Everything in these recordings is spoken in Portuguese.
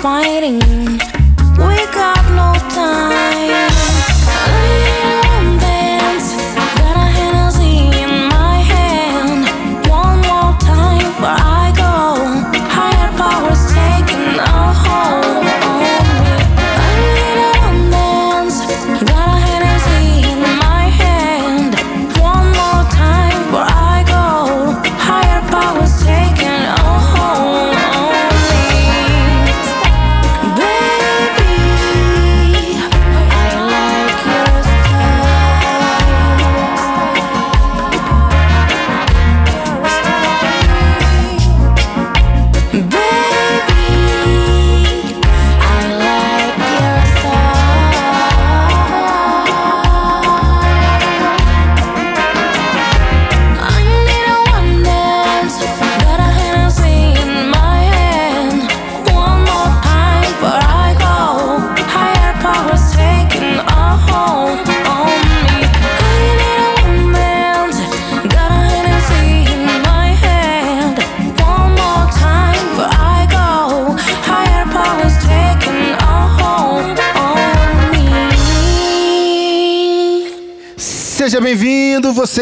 fighting. We got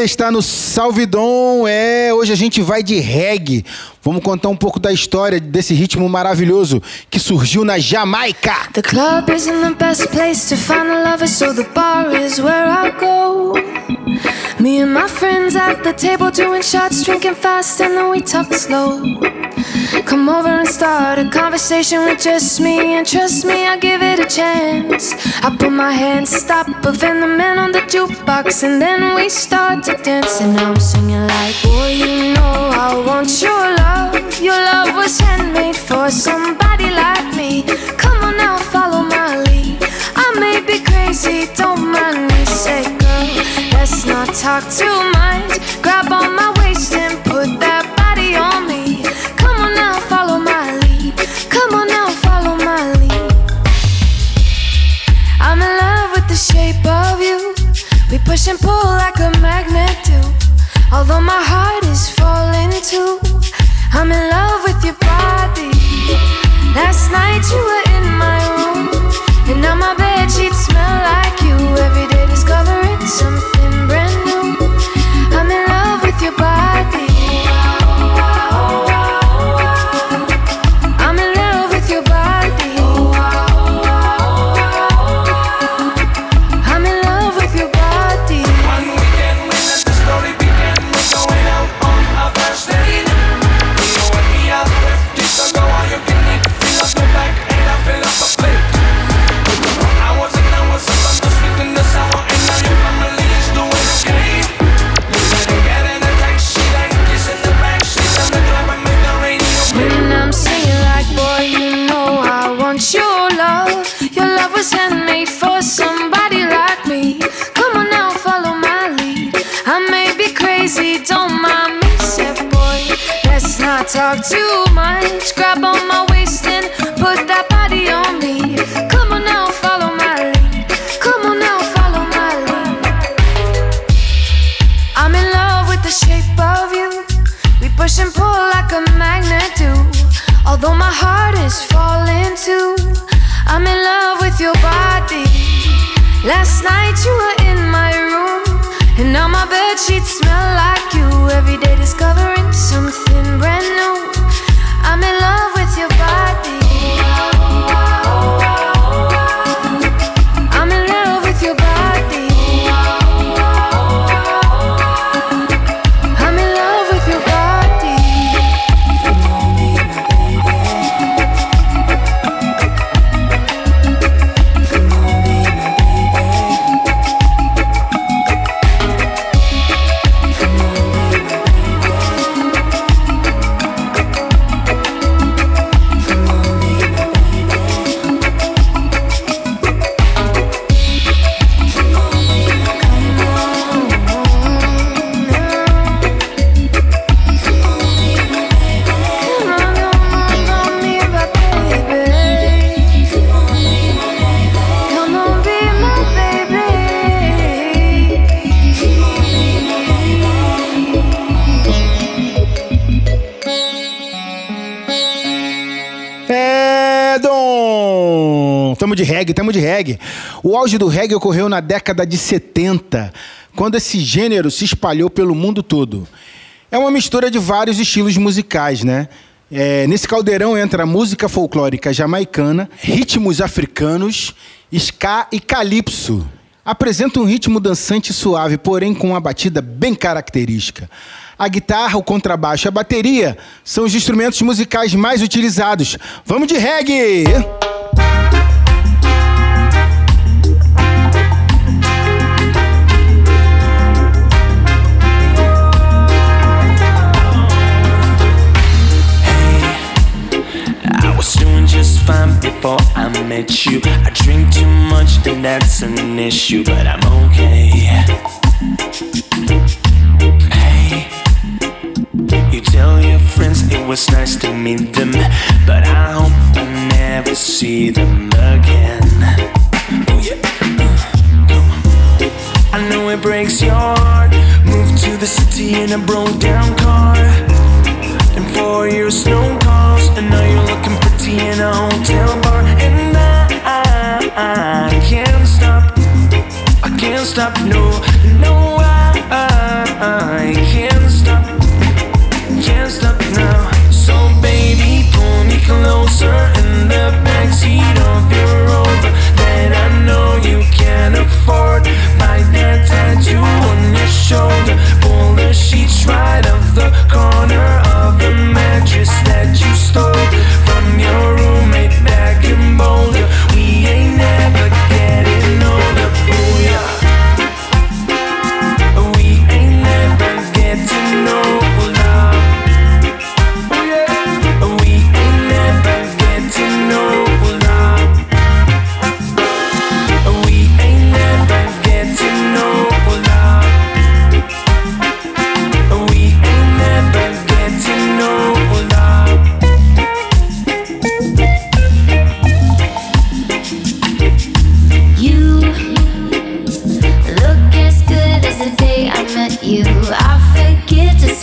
está no Salvidon. É, hoje a gente vai de reggae. Vamos contar um pouco da história desse ritmo maravilhoso que surgiu na Jamaica. The club isn't the best place to find a lover, so the bar is where I go. Me and my friends at the table doing shots, drinking fast, and then we talk slow. Come over and start a conversation with just me, and trust me, I'll give it a chance. I put my hands, stop, then the man on the jukebox, and then we start to dance. And I'm singing like, Boy, you know I want your love. Your love was handmade for somebody like me. Come on now, follow my lead. I may be crazy, don't mind me. Say, girl, let's not talk too much. Grab on my waist and put that body on me. Come on now, follow my lead. Come on now, follow my lead. I'm in love with the shape of you. We push and pull like a magnet do. Although my I'm in love with your body. Last night you were reggae. O auge do reggae ocorreu na década de 70, quando esse gênero se espalhou pelo mundo todo. É uma mistura de vários estilos musicais, né? É, nesse caldeirão entra música folclórica jamaicana, ritmos africanos, ska e calypso. Apresenta um ritmo dançante e suave, porém com uma batida bem característica. A guitarra, o contrabaixo e a bateria são os instrumentos musicais mais utilizados. Vamos de reggae! Fine before I met you. I drink too much, and that's an issue, but I'm okay. Hey, you tell your friends it was nice to meet them, but I hope I never see them again. Oh yeah. I know it breaks your heart. Moved to the city in a broke down car. In four years, no calls, and now you're looking in a hotel bar. And I, I, can't stop, I can't stop, no, no, I, I, can't stop, can't stop now. So baby, pull me closer in the backseat of your Rover that I know you can't afford. Buy that tattoo on your shoulder,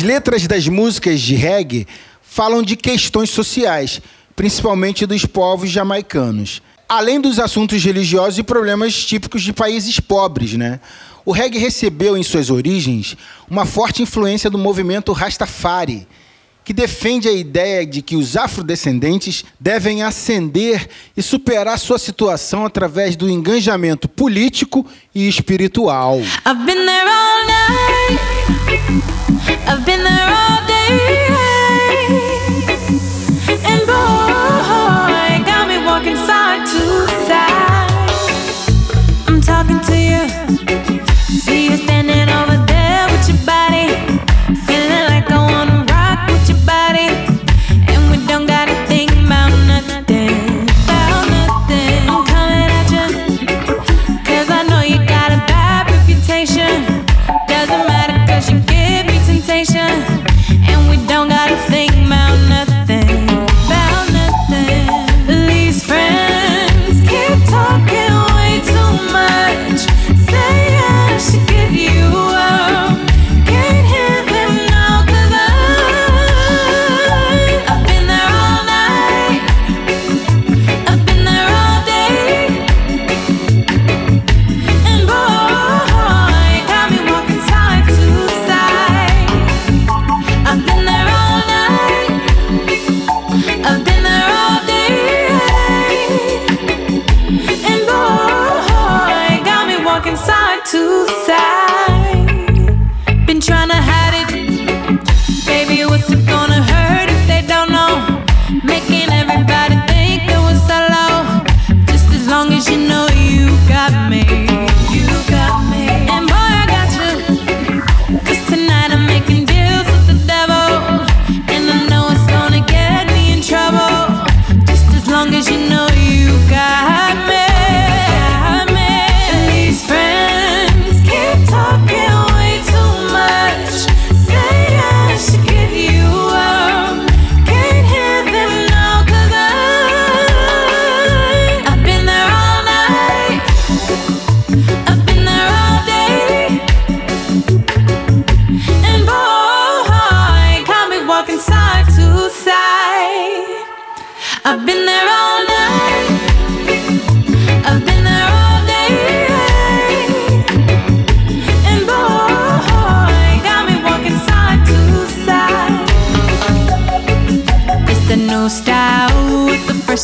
As letras das músicas de reggae falam de questões sociais, principalmente dos povos jamaicanos. Além dos assuntos religiosos e problemas típicos de países pobres, né? O reggae recebeu em suas origens uma forte influência do movimento Rastafari, que defende a ideia de que os afrodescendentes devem ascender e superar sua situação através do engajamento político e espiritual. I've been there all night. I've been there all day.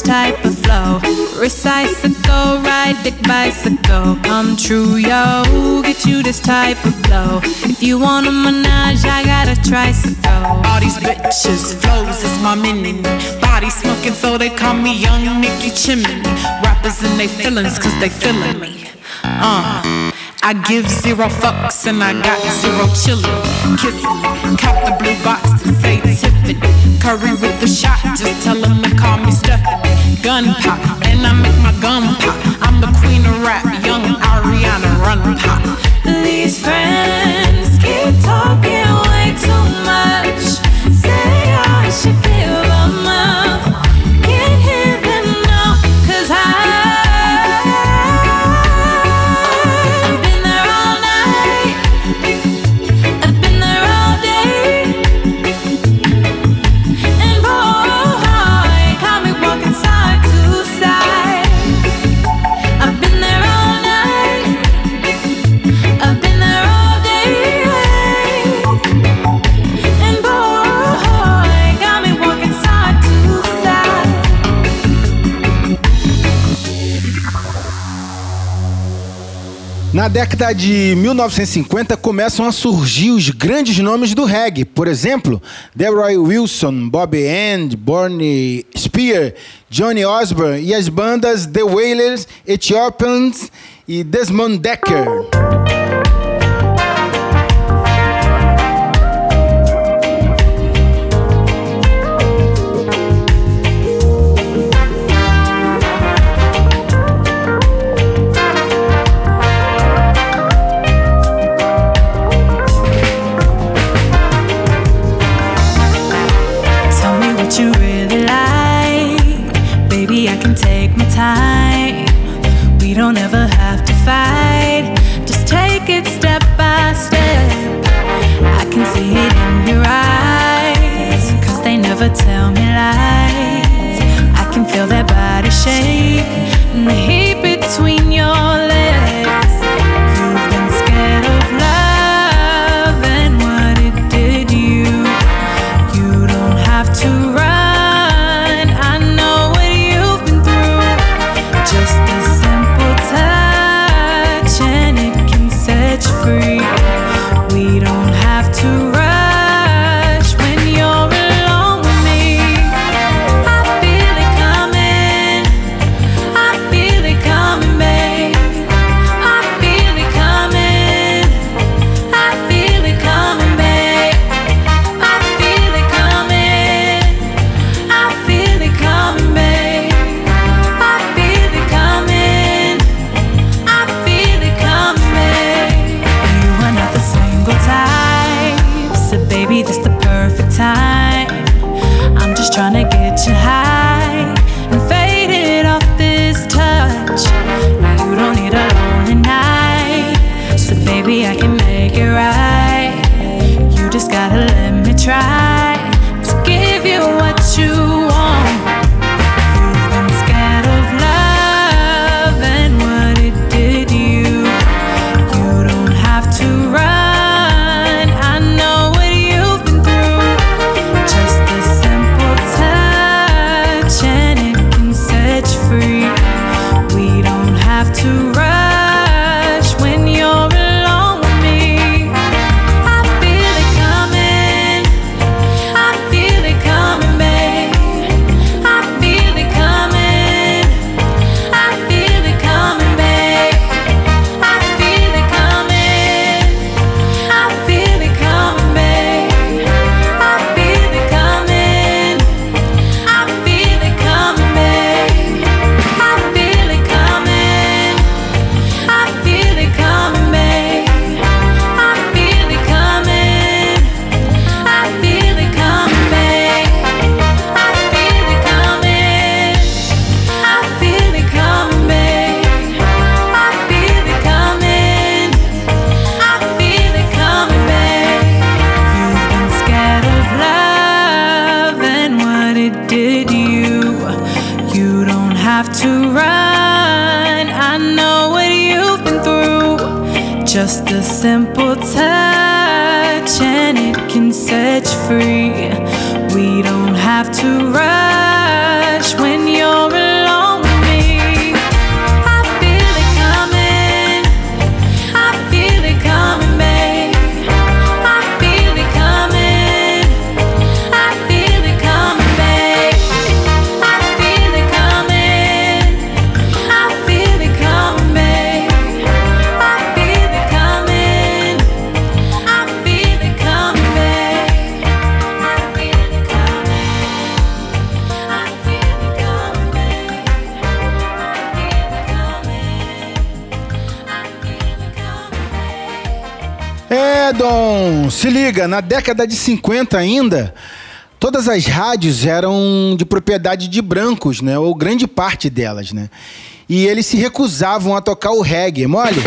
Type of flow. Recycle, ride. Come true, yo. Get you this type of flow. If you want a menage, I got a tricycle. All these bitches, flows is my mini. Body smoking, so they call me Young Nicky Chimney. Rappers in they feelings, cause they feeling me. Uh. I give zero fucks and I got zero chillin'. Kissing, cop the blue box to say Tiffany. Curry with the shot, just tell them to call me Stephanie. Gun pop, and I make my gun pop. I'm the queen of rap, young Ariana Run Pop. These friends keep talking way too much. Na década de 1950 começam a surgir os grandes nomes do reggae. Por exemplo, Delroy Wilson, Bobby End, Barney Spear, Johnny Osborne e as bandas The Wailers, Ethiopians e Desmond Decker. É, Dom, se liga, na década de 50 ainda, todas as rádios eram de propriedade de brancos, né? Ou grande parte delas, né? E eles se recusavam a tocar o reggae, mole?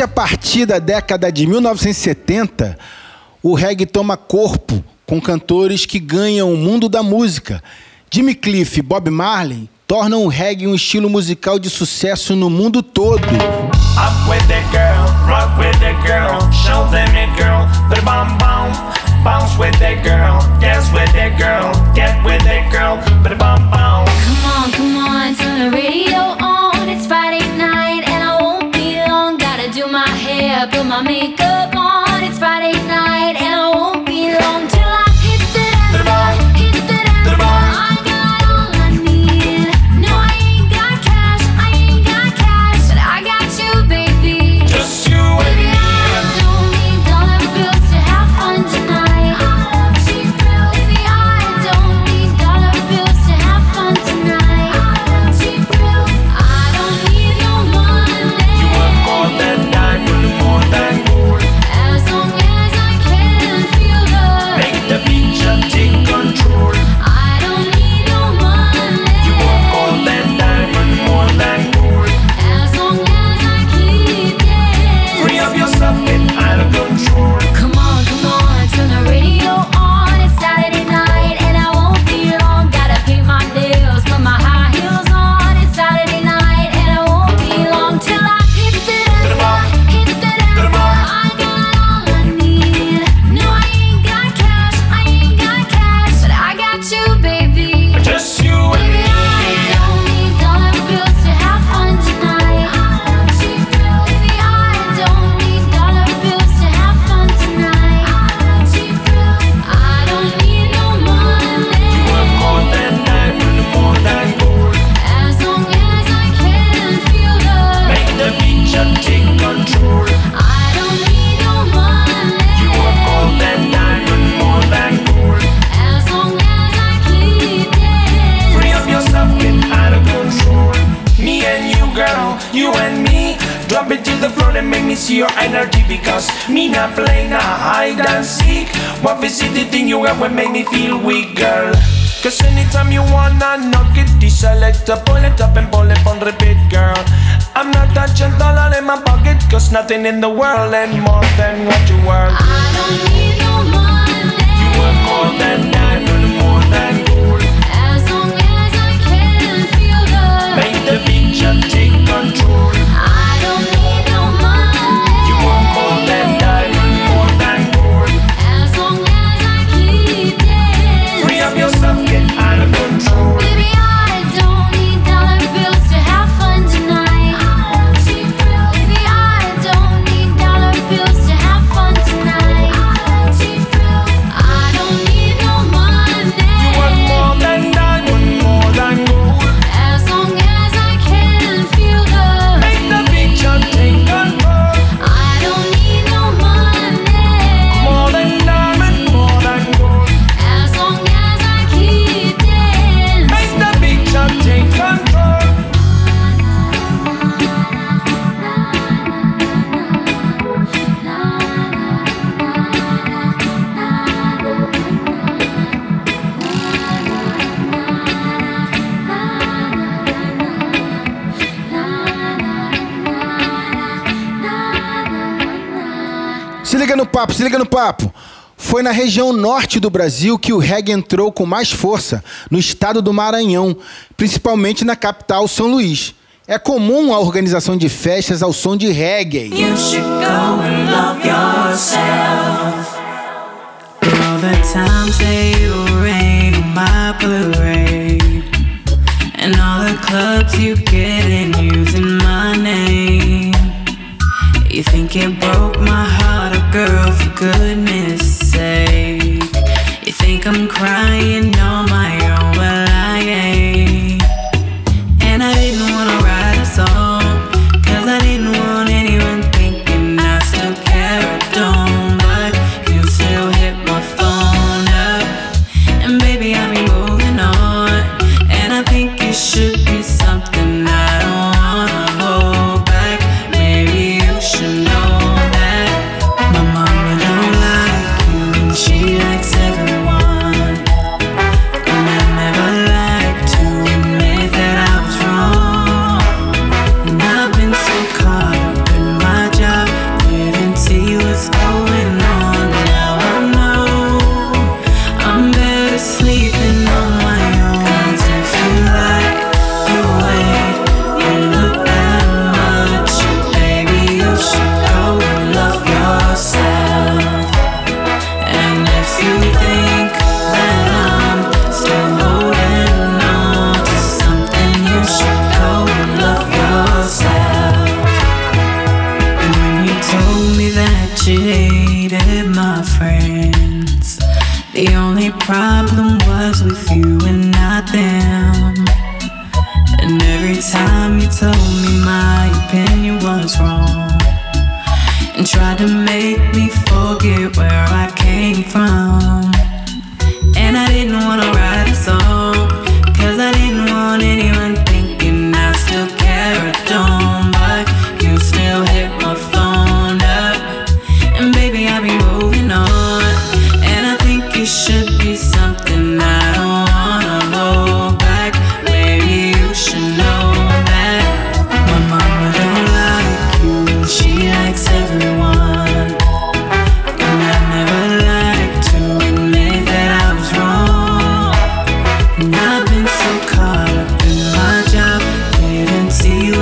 Somente a partir da década de 1970, o reggae toma corpo com cantores que ganham o mundo da música. Jimmy Cliff e Bob Marley tornam o reggae um estilo musical de sucesso no mundo todo. Come on, come on, I'll make up. it's your energy because me not play not hide and seek. What is it the thing you got will make me feel weak, girl? Cause anytime you wanna knock it, deselect, pull it up and pull it on repeat, girl. I'm not that gentle, all in my pocket, cause nothing in the world ain't more than what you worth. I don't need no money. You work more than diamond, more than gold. As long as I can feel the Make the picture take control. papo, se liga no papo. Foi na região norte do Brasil que o reggae entrou com mais força, no estado do Maranhão, principalmente na capital São Luís. É comum a organização de festas ao som de reggae. You think it broke my heart, girl? goodness sake, you think I'm crying on my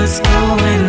what's going on.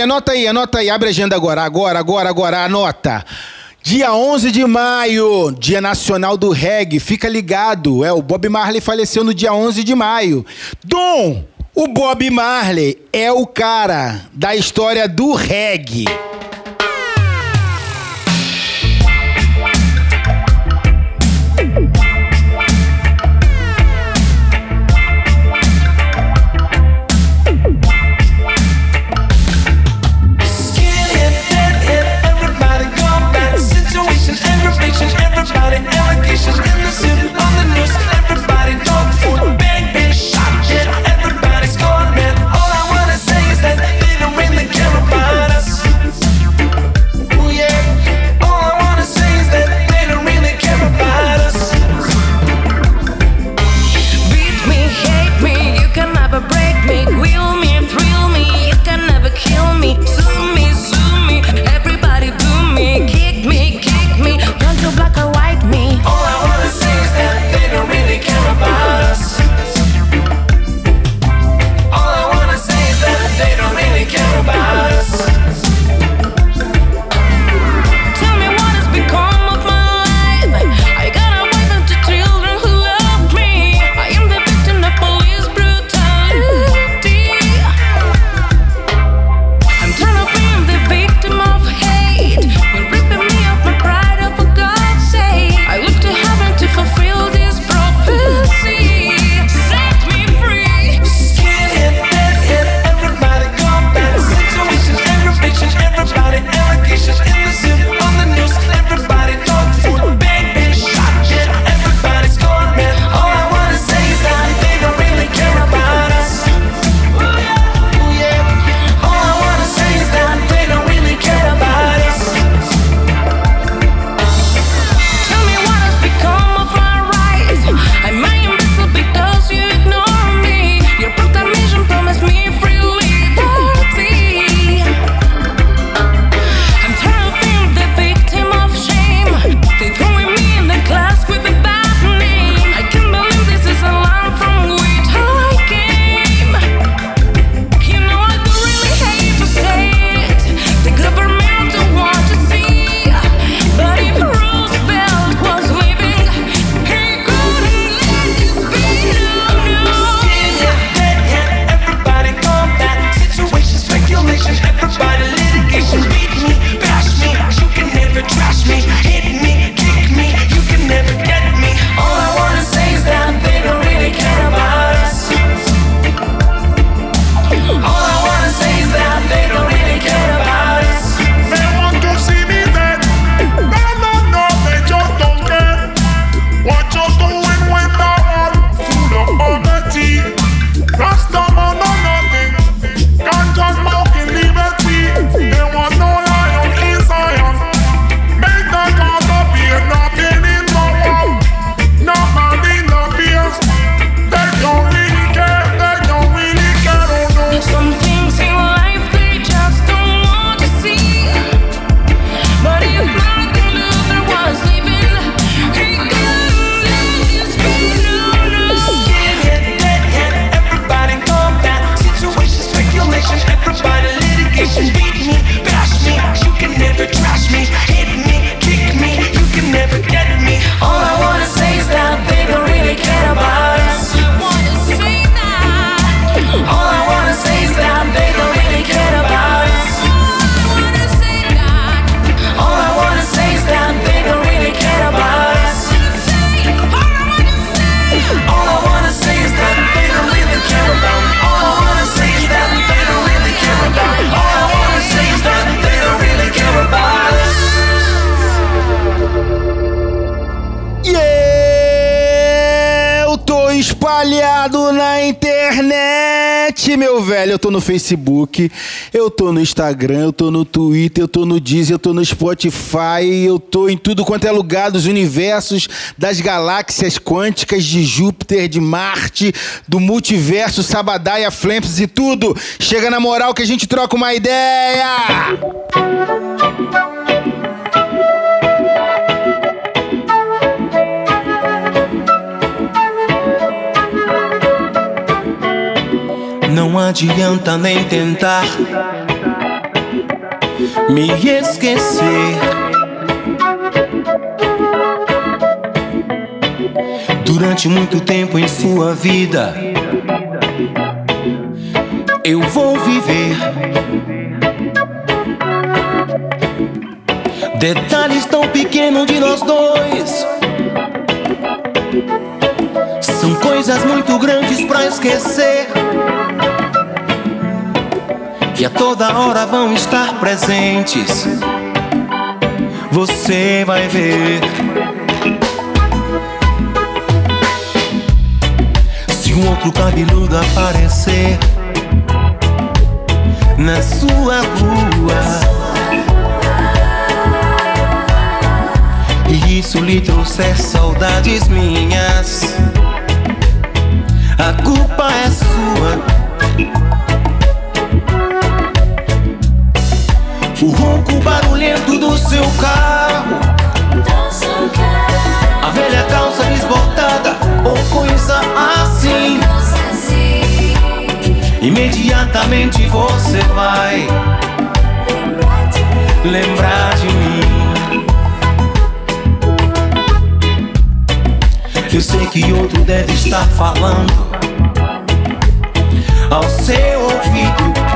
Olha, anota aí, anota aí, abre a agenda agora, agora, agora, agora, anota. Dia 11 de maio, Dia Nacional do Reggae, fica ligado. É, o Bob Marley faleceu no dia 11 de maio. Dom, o Bob Marley é o cara da história do reggae. Espalhado na internet, meu velho. Eu tô no Facebook, eu tô no Instagram, eu tô no Twitter, eu tô no Deezer, eu tô no Spotify, eu tô em tudo quanto é lugar dos universos, das galáxias quânticas de Júpiter, de Marte, do multiverso, Sabadaia, Flamps e tudo. Chega na moral que a gente troca uma ideia! Não adianta nem tentar me esquecer. Durante muito tempo em sua vida, eu vou viver. Detalhes tão pequenos de nós dois. São coisas muito grandes pra esquecer. Que a toda hora vão estar presentes. Você vai ver. Se um outro cabeludo aparecer na sua rua. E isso lhe trouxer saudades minhas. A culpa é sua. O ronco barulhento do seu carro. A velha calça desbotada ou coisa assim. Imediatamente você vai lembrar de mim. Eu sei que outro deve estar falando ao seu ouvido.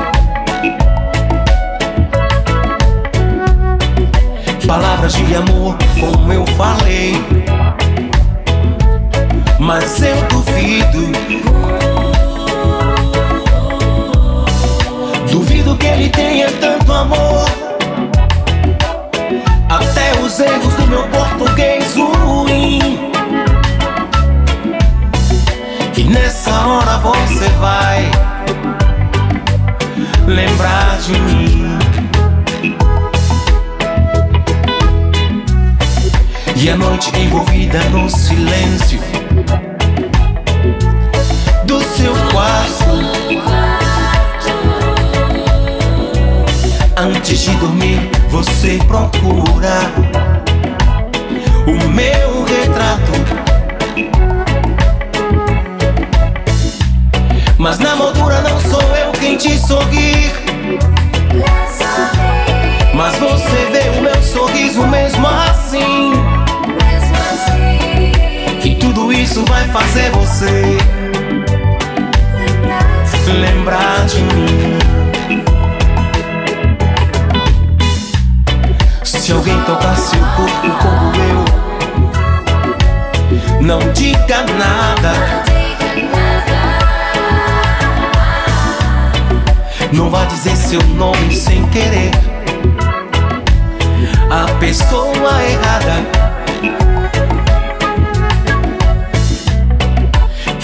Palavras de amor, como eu falei. Mas eu duvido. Duvido que ele tenha tanto amor. Até os erros do meu português ruim. E nessa hora você vai lembrar de mim. E a noite envolvida no silêncio do seu quarto. Antes de dormir, você procura o meu retrato. Mas na moldura não sou eu quem te sorrir. Mas você vê o meu sorriso mesmo isso vai fazer você lembrar de mim. Se alguém tocar seu corpo como eu, não diga nada. Não vá dizer seu nome sem querer. A pessoa errada.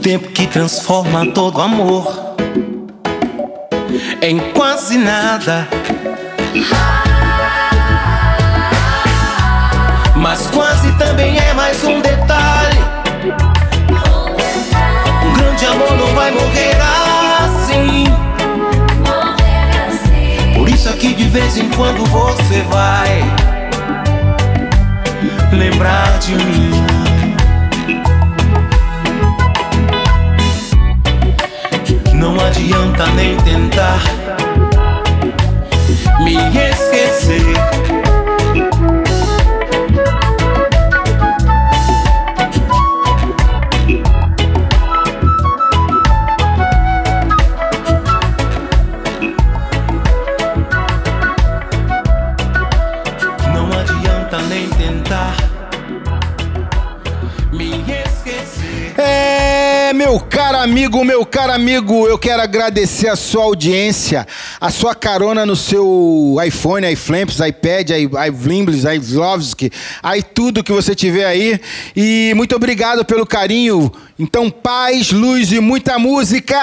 tempo que transforma todo amor em quase nada. Mas quase também é mais um detalhe. Um grande amor não vai morrer assim. Por isso aqui de vez em quando você vai lembrar de mim. Não adianta nem tentar amigo, meu caro amigo, eu quero agradecer a sua audiência, a sua carona no seu iPhone, iFlamps, iPad, iVlimbles, iVlovski, aí tudo que você tiver aí. E muito obrigado pelo carinho. Então, paz, luz e muita música!